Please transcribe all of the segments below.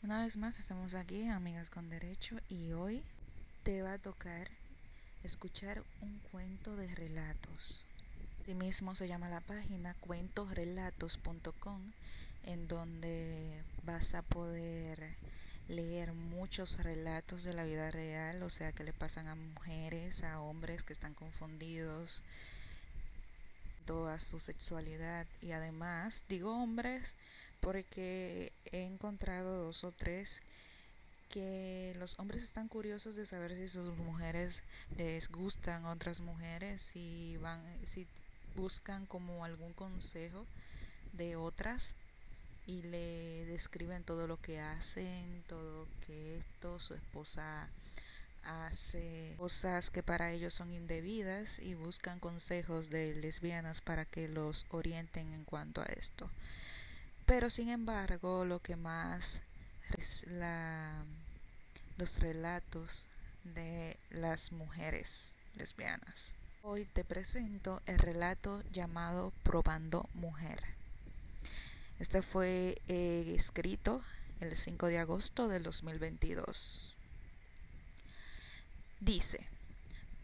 Una vez más estamos aquí, amigas con derecho, y hoy te va a tocar escuchar un cuento de relatos. Asimismo se llama la página cuentosrelatos.com, en donde vas a poder leer muchos relatos de la vida real, o sea, que le pasan a mujeres, a hombres que están confundidos toda su sexualidad y además digo hombres porque he encontrado dos o tres que los hombres están curiosos de saber si sus mujeres les gustan otras mujeres, si van, si buscan como algún consejo de otras y le describen todo lo que hacen, todo que esto, su esposa hace cosas que para ellos son indebidas y buscan consejos de lesbianas para que los orienten en cuanto a esto. Pero sin embargo, lo que más es los relatos de las mujeres lesbianas. Hoy te presento el relato llamado Probando Mujer. Este fue eh, escrito el 5 de agosto del 2022. Dice,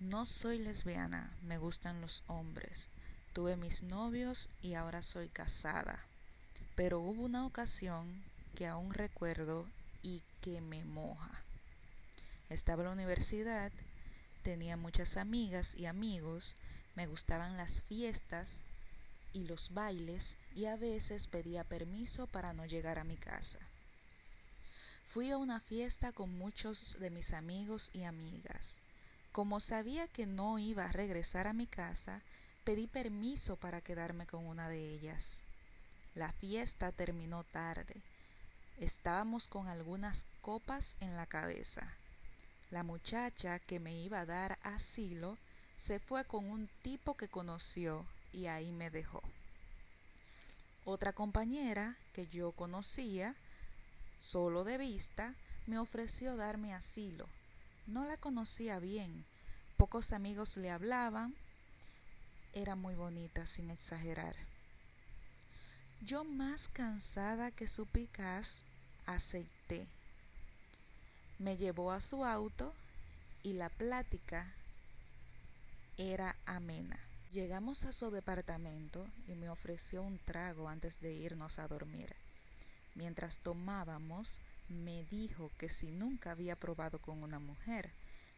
no soy lesbiana, me gustan los hombres. Tuve mis novios y ahora soy casada pero hubo una ocasión que aún recuerdo y que me moja. Estaba en la universidad, tenía muchas amigas y amigos, me gustaban las fiestas y los bailes y a veces pedía permiso para no llegar a mi casa. Fui a una fiesta con muchos de mis amigos y amigas. Como sabía que no iba a regresar a mi casa, pedí permiso para quedarme con una de ellas. La fiesta terminó tarde. Estábamos con algunas copas en la cabeza. La muchacha que me iba a dar asilo se fue con un tipo que conoció y ahí me dejó. Otra compañera que yo conocía, solo de vista, me ofreció darme asilo. No la conocía bien, pocos amigos le hablaban, era muy bonita sin exagerar. Yo más cansada que su picaz, acepté. Me llevó a su auto y la plática era amena. Llegamos a su departamento y me ofreció un trago antes de irnos a dormir. Mientras tomábamos, me dijo que si nunca había probado con una mujer,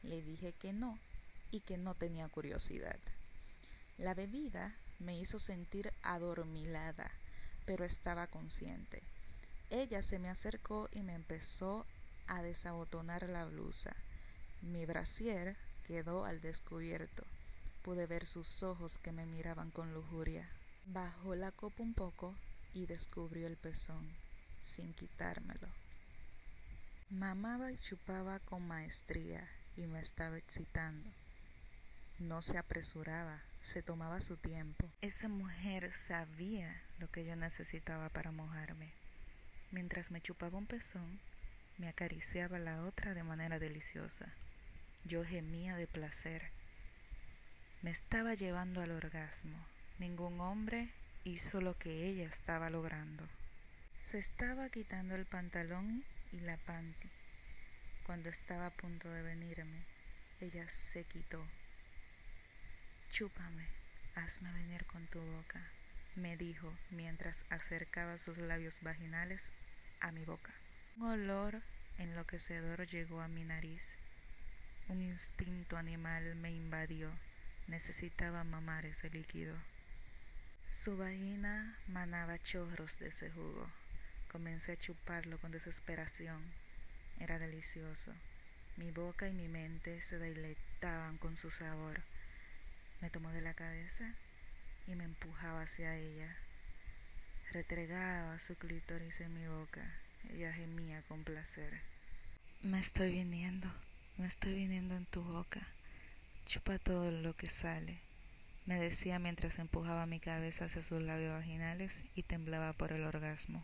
le dije que no y que no tenía curiosidad. La bebida me hizo sentir adormilada pero estaba consciente. Ella se me acercó y me empezó a desabotonar la blusa. Mi brasier quedó al descubierto. Pude ver sus ojos que me miraban con lujuria. Bajó la copa un poco y descubrió el pezón, sin quitármelo. Mamaba y chupaba con maestría y me estaba excitando. No se apresuraba, se tomaba su tiempo. Esa mujer sabía lo que yo necesitaba para mojarme. Mientras me chupaba un pezón, me acariciaba la otra de manera deliciosa. Yo gemía de placer. Me estaba llevando al orgasmo. Ningún hombre hizo lo que ella estaba logrando. Se estaba quitando el pantalón y la panty. Cuando estaba a punto de venirme, ella se quitó Chúpame, hazme venir con tu boca, me dijo mientras acercaba sus labios vaginales a mi boca. Un olor enloquecedor llegó a mi nariz. Un instinto animal me invadió. Necesitaba mamar ese líquido. Su vagina manaba chorros de ese jugo. Comencé a chuparlo con desesperación. Era delicioso. Mi boca y mi mente se deleitaban con su sabor. Me tomó de la cabeza y me empujaba hacia ella. Retregaba su clítoris en mi boca. Ella gemía con placer. Me estoy viniendo, me estoy viniendo en tu boca. Chupa todo lo que sale, me decía mientras empujaba mi cabeza hacia sus labios vaginales y temblaba por el orgasmo.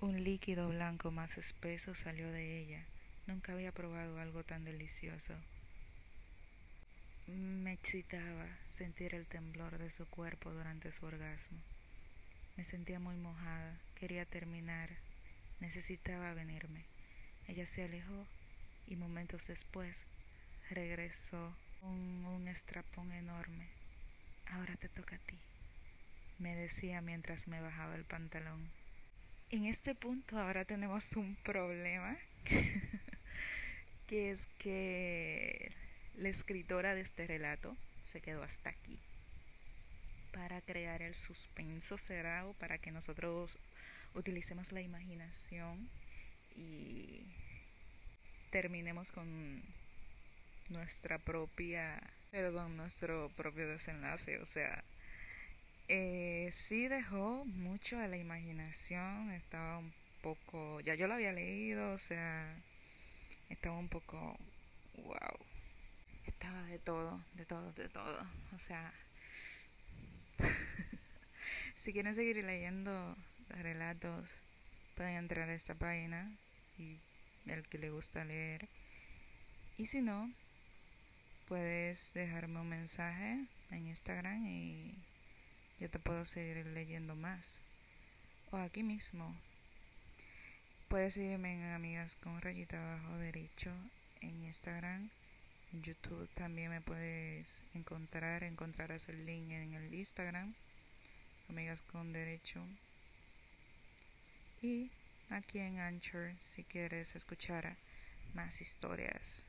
Un líquido blanco más espeso salió de ella. Nunca había probado algo tan delicioso. Me excitaba sentir el temblor de su cuerpo durante su orgasmo. Me sentía muy mojada, quería terminar, necesitaba venirme. Ella se alejó y momentos después regresó con un estrapón enorme. Ahora te toca a ti, me decía mientras me bajaba el pantalón. En este punto ahora tenemos un problema, que es que la escritora de este relato se quedó hasta aquí. Para crear el suspenso será para que nosotros utilicemos la imaginación y terminemos con nuestra propia, perdón, nuestro propio desenlace, o sea, eh, sí dejó mucho a la imaginación, estaba un poco, ya yo lo había leído, o sea, estaba un poco, wow, estaba de todo, de todo, de todo, o sea, si quieren seguir leyendo relatos, pueden entrar a esta página y el que le gusta leer. Y si no, puedes dejarme un mensaje en Instagram y yo te puedo seguir leyendo más. O aquí mismo. Puedes seguirme en Amigas con rayita abajo derecho en Instagram. YouTube también me puedes encontrar. Encontrarás el link en el Instagram. Amigas con derecho. Y aquí en Anchor si quieres escuchar más historias